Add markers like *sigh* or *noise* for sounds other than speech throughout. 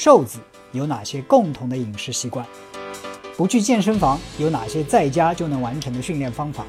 瘦子有哪些共同的饮食习惯？不去健身房有哪些在家就能完成的训练方法？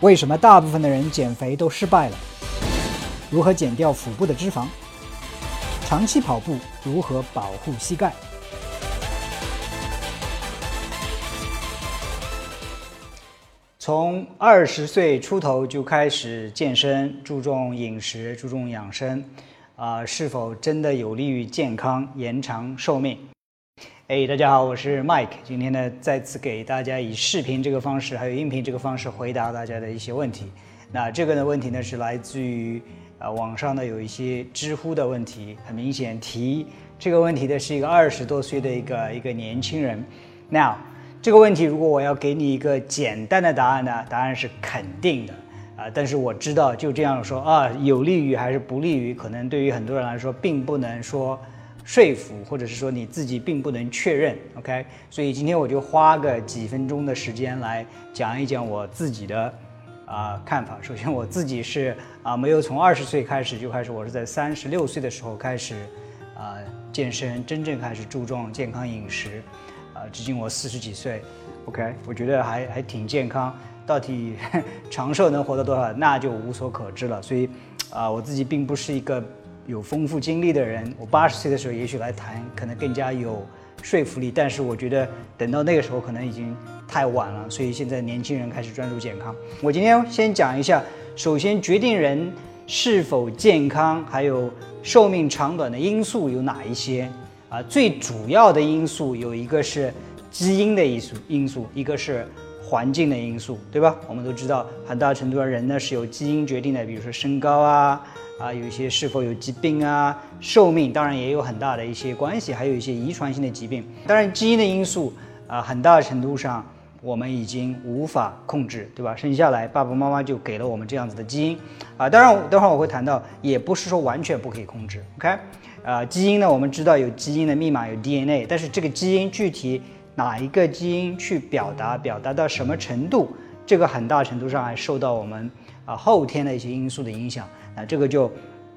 为什么大部分的人减肥都失败了？如何减掉腹部的脂肪？长期跑步如何保护膝盖？从二十岁出头就开始健身，注重饮食，注重养生，啊，是否真的有利于健康、延长寿命？哎，大家好，我是 Mike。今天呢，再次给大家以视频这个方式，还有音频这个方式回答大家的一些问题。那这个呢问题呢是来自于啊网上呢有一些知乎的问题，很明显提这个问题的是一个二十多岁的一个一个年轻人。Now 这个问题如果我要给你一个简单的答案呢，答案是肯定的啊。但是我知道就这样说啊，有利于还是不利于，可能对于很多人来说并不能说。说服，或者是说你自己并不能确认，OK？所以今天我就花个几分钟的时间来讲一讲我自己的啊看法。首先，我自己是啊没有从二十岁开始就开始，我是在三十六岁的时候开始啊健身，真正开始注重健康饮食啊，至今我四十几岁，OK？我觉得还还挺健康，到底 *laughs* 长寿能活到多少，那就无所可知了。所以啊，我自己并不是一个。有丰富经历的人，我八十岁的时候也许来谈，可能更加有说服力。但是我觉得等到那个时候可能已经太晚了，所以现在年轻人开始专注健康。我今天先讲一下，首先决定人是否健康还有寿命长短的因素有哪一些啊？最主要的因素有一个是基因的因素，因素一个是环境的因素，对吧？我们都知道，很大程度上人呢是由基因决定的，比如说身高啊。啊，有一些是否有疾病啊，寿命当然也有很大的一些关系，还有一些遗传性的疾病。当然，基因的因素啊，很大程度上我们已经无法控制，对吧？生下来爸爸妈妈就给了我们这样子的基因啊。当然，等会儿我会谈到，也不是说完全不可以控制。OK，啊，基因呢，我们知道有基因的密码，有 DNA，但是这个基因具体哪一个基因去表达，表达到什么程度，这个很大程度上还受到我们啊后天的一些因素的影响。那这个就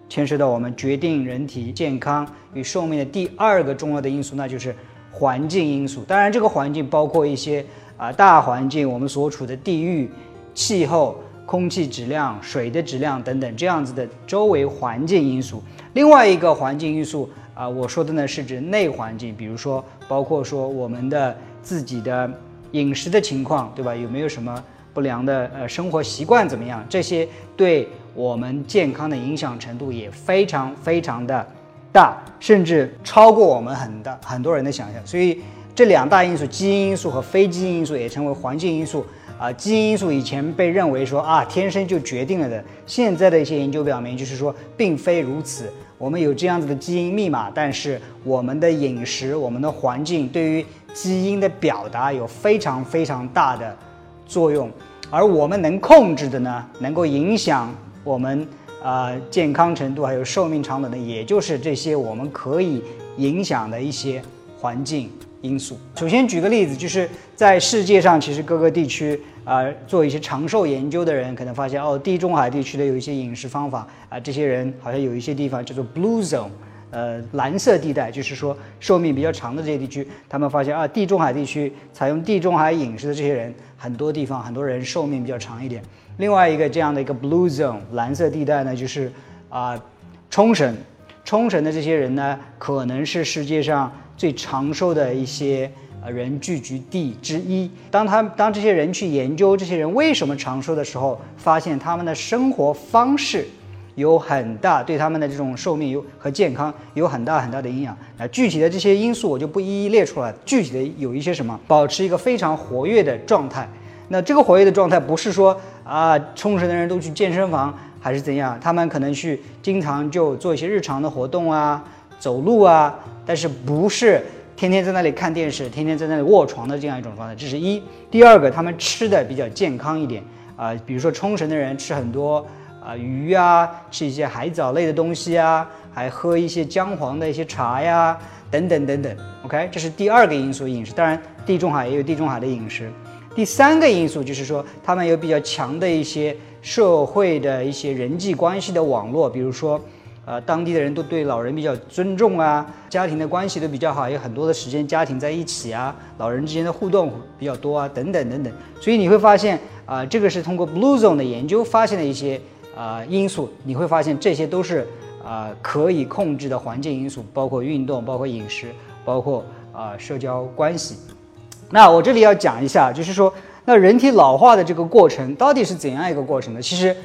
牵涉到我们决定人体健康与寿命的第二个重要的因素，那就是环境因素。当然，这个环境包括一些啊大环境，我们所处的地域、气候、空气质量、水的质量等等这样子的周围环境因素。另外一个环境因素啊，我说的呢是指内环境，比如说包括说我们的自己的饮食的情况，对吧？有没有什么不良的呃生活习惯怎么样？这些对。我们健康的影响程度也非常非常的大，甚至超过我们很大很多人的想象。所以这两大因素，基因因素和非基因因素，也称为环境因素啊。基因因素以前被认为说啊天生就决定了的，现在的一些研究表明，就是说并非如此。我们有这样子的基因密码，但是我们的饮食、我们的环境对于基因的表达有非常非常大的作用，而我们能控制的呢，能够影响。我们啊，健康程度还有寿命长短的，也就是这些我们可以影响的一些环境因素。首先举个例子，就是在世界上，其实各个地区啊，做一些长寿研究的人可能发现，哦，地中海地区的有一些饮食方法啊，这些人好像有一些地方叫做 blue zone，呃，蓝色地带，就是说寿命比较长的这些地区，他们发现啊，地中海地区采用地中海饮食的这些人，很多地方很多人寿命比较长一点。另外一个这样的一个 blue zone 蓝色地带呢，就是啊，冲绳，冲绳的这些人呢，可能是世界上最长寿的一些呃人聚居地之一。当他当这些人去研究这些人为什么长寿的时候，发现他们的生活方式有很大对他们的这种寿命有和健康有很大很大的影响。那具体的这些因素我就不一一列出来，具体的有一些什么，保持一个非常活跃的状态。那这个活跃的状态不是说啊，冲绳的人都去健身房还是怎样？他们可能去经常就做一些日常的活动啊，走路啊，但是不是天天在那里看电视，天天在那里卧床的这样一种状态。这是一。第二个，他们吃的比较健康一点啊，比如说冲绳的人吃很多啊鱼啊，吃一些海藻类的东西啊，还喝一些姜黄的一些茶呀，等等等等。OK，这是第二个因素饮食。当然，地中海也有地中海的饮食。第三个因素就是说，他们有比较强的一些社会的一些人际关系的网络，比如说，呃，当地的人都对老人比较尊重啊，家庭的关系都比较好，有很多的时间家庭在一起啊，老人之间的互动比较多啊，等等等等。所以你会发现啊，这个是通过 Blue Zone 的研究发现的一些啊因素，你会发现这些都是啊可以控制的环境因素，包括运动，包括饮食，包括啊社交关系。那我这里要讲一下，就是说，那人体老化的这个过程到底是怎样一个过程呢？其实。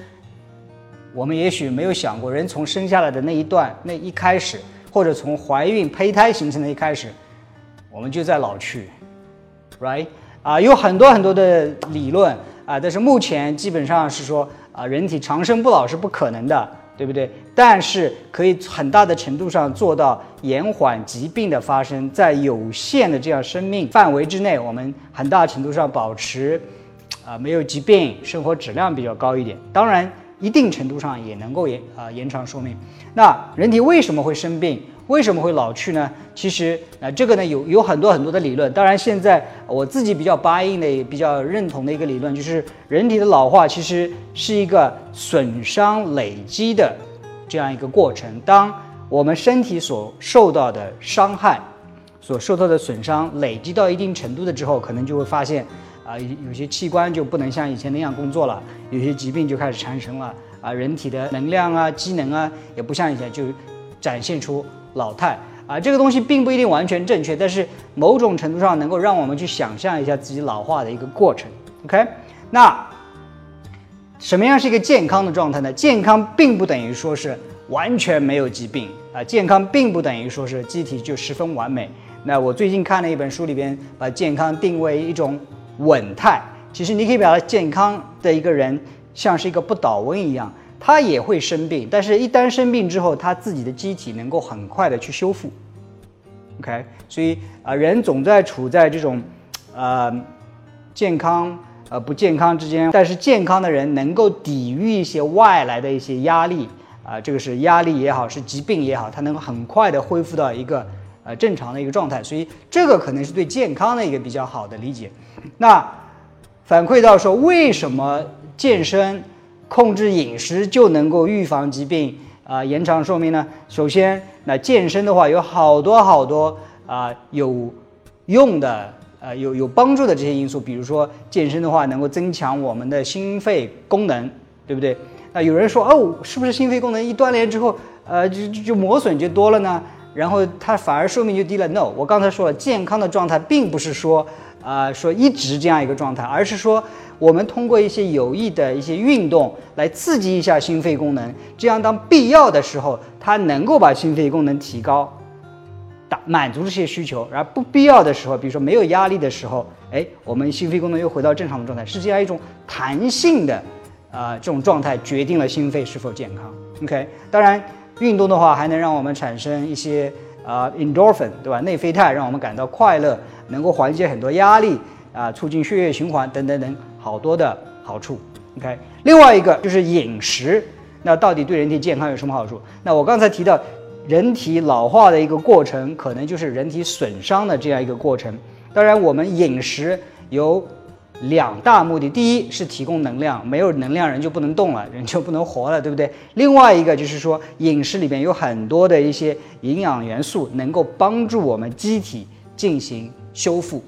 我们也许没有想过，人从生下来的那一段、那一开始，或者从怀孕、胚胎形成的一开始，我们就在老去，right？啊，有很多很多的理论啊，但是目前基本上是说啊，人体长生不老是不可能的，对不对？但是可以很大的程度上做到延缓疾病的发生，在有限的这样生命范围之内，我们很大程度上保持啊没有疾病，生活质量比较高一点。当然。一定程度上也能够延啊延长寿命。那人体为什么会生病？为什么会老去呢？其实啊，这个呢有有很多很多的理论。当然，现在我自己比较八印的、也比较认同的一个理论，就是人体的老化其实是一个损伤累积的这样一个过程。当我们身体所受到的伤害、所受到的损伤累积到一定程度的之后，可能就会发现。啊，有些器官就不能像以前那样工作了，有些疾病就开始产生了啊，人体的能量啊、机能啊，也不像以前就展现出老态啊。这个东西并不一定完全正确，但是某种程度上能够让我们去想象一下自己老化的一个过程。OK，那什么样是一个健康的状态呢？健康并不等于说是完全没有疾病啊，健康并不等于说是机体就十分完美。那我最近看了一本书，里边把健康定为一种。稳态，其实你可以把它健康的一个人，像是一个不倒翁一样，他也会生病，但是一旦生病之后，他自己的机体能够很快的去修复。OK，所以啊，人总在处在这种，呃，健康呃不健康之间，但是健康的人能够抵御一些外来的一些压力啊，这个是压力也好，是疾病也好，他能够很快的恢复到一个呃正常的一个状态，所以这个可能是对健康的一个比较好的理解。那反馈到说，为什么健身、控制饮食就能够预防疾病啊、延长寿命呢？首先，那健身的话有好多好多啊有用的、呃有有帮助的这些因素，比如说健身的话能够增强我们的心肺功能，对不对？那有人说哦，是不是心肺功能一锻炼之后，呃就就磨损就多了呢？然后它反而寿命就低了？No，我刚才说了，健康的状态并不是说。啊，说一直这样一个状态，而是说我们通过一些有益的一些运动来刺激一下心肺功能，这样当必要的时候，它能够把心肺功能提高，打满足这些需求；而不必要的时候，比如说没有压力的时候，哎，我们心肺功能又回到正常的状态，是这样一种弹性的啊这种状态决定了心肺是否健康。OK，当然运动的话还能让我们产生一些啊 endorphin，对吧？内啡肽让我们感到快乐。能够缓解很多压力啊，促进血液循环等等等好多的好处。OK，另外一个就是饮食，那到底对人体健康有什么好处？那我刚才提到，人体老化的一个过程，可能就是人体损伤的这样一个过程。当然，我们饮食有两大目的：第一是提供能量，没有能量人就不能动了，人就不能活了，对不对？另外一个就是说，饮食里边有很多的一些营养元素，能够帮助我们机体进行。修复，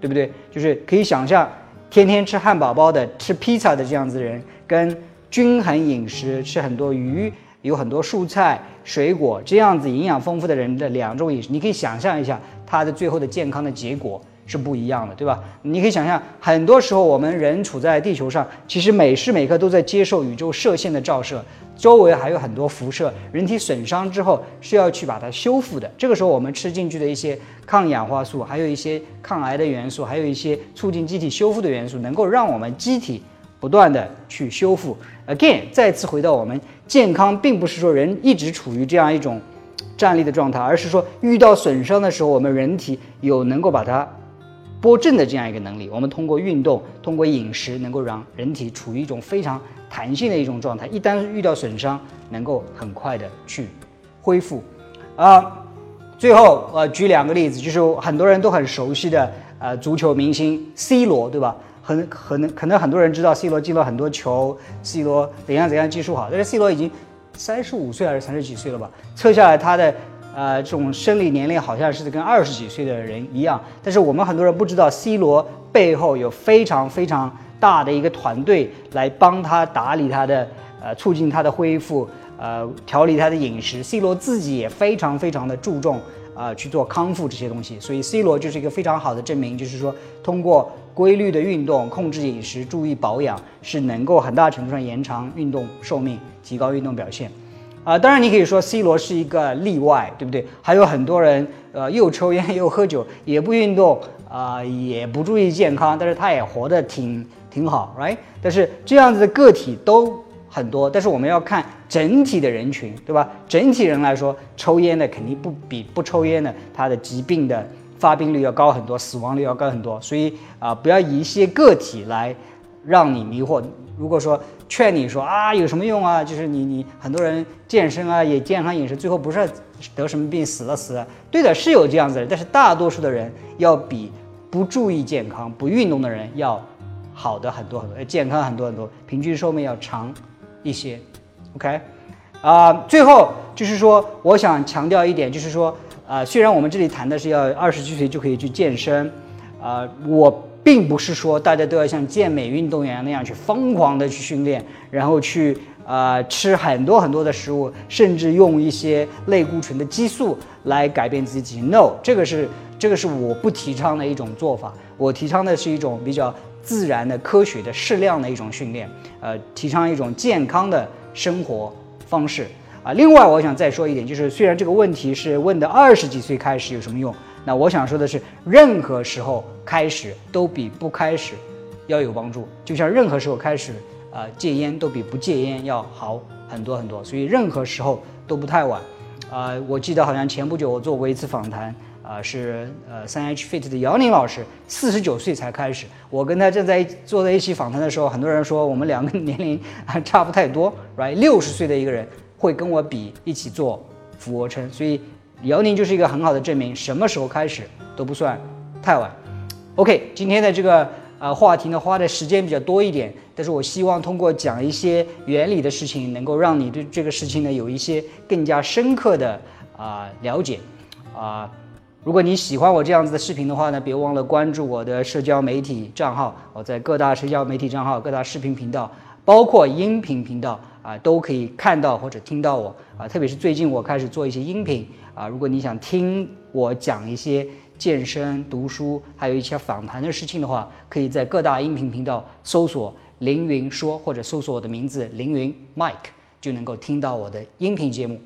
对不对？就是可以想象，天天吃汉堡包的、吃披萨的这样子的人，跟均衡饮食、吃很多鱼、有很多蔬菜、水果这样子营养丰富的人的两种饮食，你可以想象一下，他的最后的健康的结果。是不一样的，对吧？你可以想象，很多时候我们人处在地球上，其实每时每刻都在接受宇宙射线的照射，周围还有很多辐射。人体损伤之后是要去把它修复的。这个时候我们吃进去的一些抗氧化素，还有一些抗癌的元素，还有一些促进机体修复的元素，能够让我们机体不断的去修复。Again，再次回到我们健康，并不是说人一直处于这样一种站立的状态，而是说遇到损伤的时候，我们人体有能够把它。拨正的这样一个能力，我们通过运动、通过饮食，能够让人体处于一种非常弹性的一种状态。一旦遇到损伤，能够很快的去恢复。啊，最后呃，举两个例子，就是很多人都很熟悉的呃，足球明星 C 罗，对吧？很可能可能很多人知道 C 罗进了很多球，C 罗怎样怎样技术好，但是 C 罗已经三十五岁还是三十几岁了吧？测下来他的呃这种生理年龄好像是跟二十几岁的人一样。但是我们很多人不知道，C 罗背后有非常非常大的一个团队来帮他打理他的呃促进他的恢复，呃调理他的饮食。C 罗自己也非常非常的注重啊去做康复这些东西，所以 C 罗就是一个非常好的证明，就是说通过。规律的运动、控制饮食、注意保养，是能够很大程度上延长运动寿命、提高运动表现。啊，当然你可以说 C 罗是一个例外，对不对？还有很多人，呃，又抽烟又喝酒，也不运动，啊，也不注意健康，但是他也活得挺挺好，right？但是这样子的个体都很多，但是我们要看整体的人群，对吧？整体人来说，抽烟的肯定不比不抽烟的他的疾病的。发病率要高很多，死亡率要高很多，所以啊，不要以一些个体来让你迷惑。如果说劝你说啊，有什么用啊？就是你你很多人健身啊，也健康饮食，最后不是得什么病死了死了。对的，是有这样子的，但是大多数的人要比不注意健康、不运动的人要好的很多很多，健康很多很多，平均寿命要长一些。OK，啊，最后就是说，我想强调一点，就是说。啊，虽然我们这里谈的是要二十几岁就可以去健身，啊，我并不是说大家都要像健美运动员那样去疯狂的去训练，然后去啊吃很多很多的食物，甚至用一些类固醇的激素来改变自己。No，这个是这个是我不提倡的一种做法。我提倡的是一种比较自然的、科学的、适量的一种训练，呃，提倡一种健康的生活方式。啊，另外我想再说一点，就是虽然这个问题是问的二十几岁开始有什么用，那我想说的是，任何时候开始都比不开始要有帮助。就像任何时候开始啊戒烟都比不戒烟要好很多很多，所以任何时候都不太晚。啊，我记得好像前不久我做过一次访谈，啊是呃三 H Fit 的姚宁老师，四十九岁才开始。我跟他正在坐在一起访谈的时候，很多人说我们两个年龄还差不太多，right？六十岁的一个人。会跟我比一起做俯卧撑，所以姚宁就是一个很好的证明，什么时候开始都不算太晚。OK，今天的这个呃话题呢，花的时间比较多一点，但是我希望通过讲一些原理的事情，能够让你对这个事情呢有一些更加深刻的啊了解啊。如果你喜欢我这样子的视频的话呢，别忘了关注我的社交媒体账号，我在各大社交媒体账号、各大视频频道，包括音频频道。啊，都可以看到或者听到我啊，特别是最近我开始做一些音频啊，如果你想听我讲一些健身、读书，还有一些访谈的事情的话，可以在各大音频频道搜索“凌云说”或者搜索我的名字“凌云 Mike”，就能够听到我的音频节目。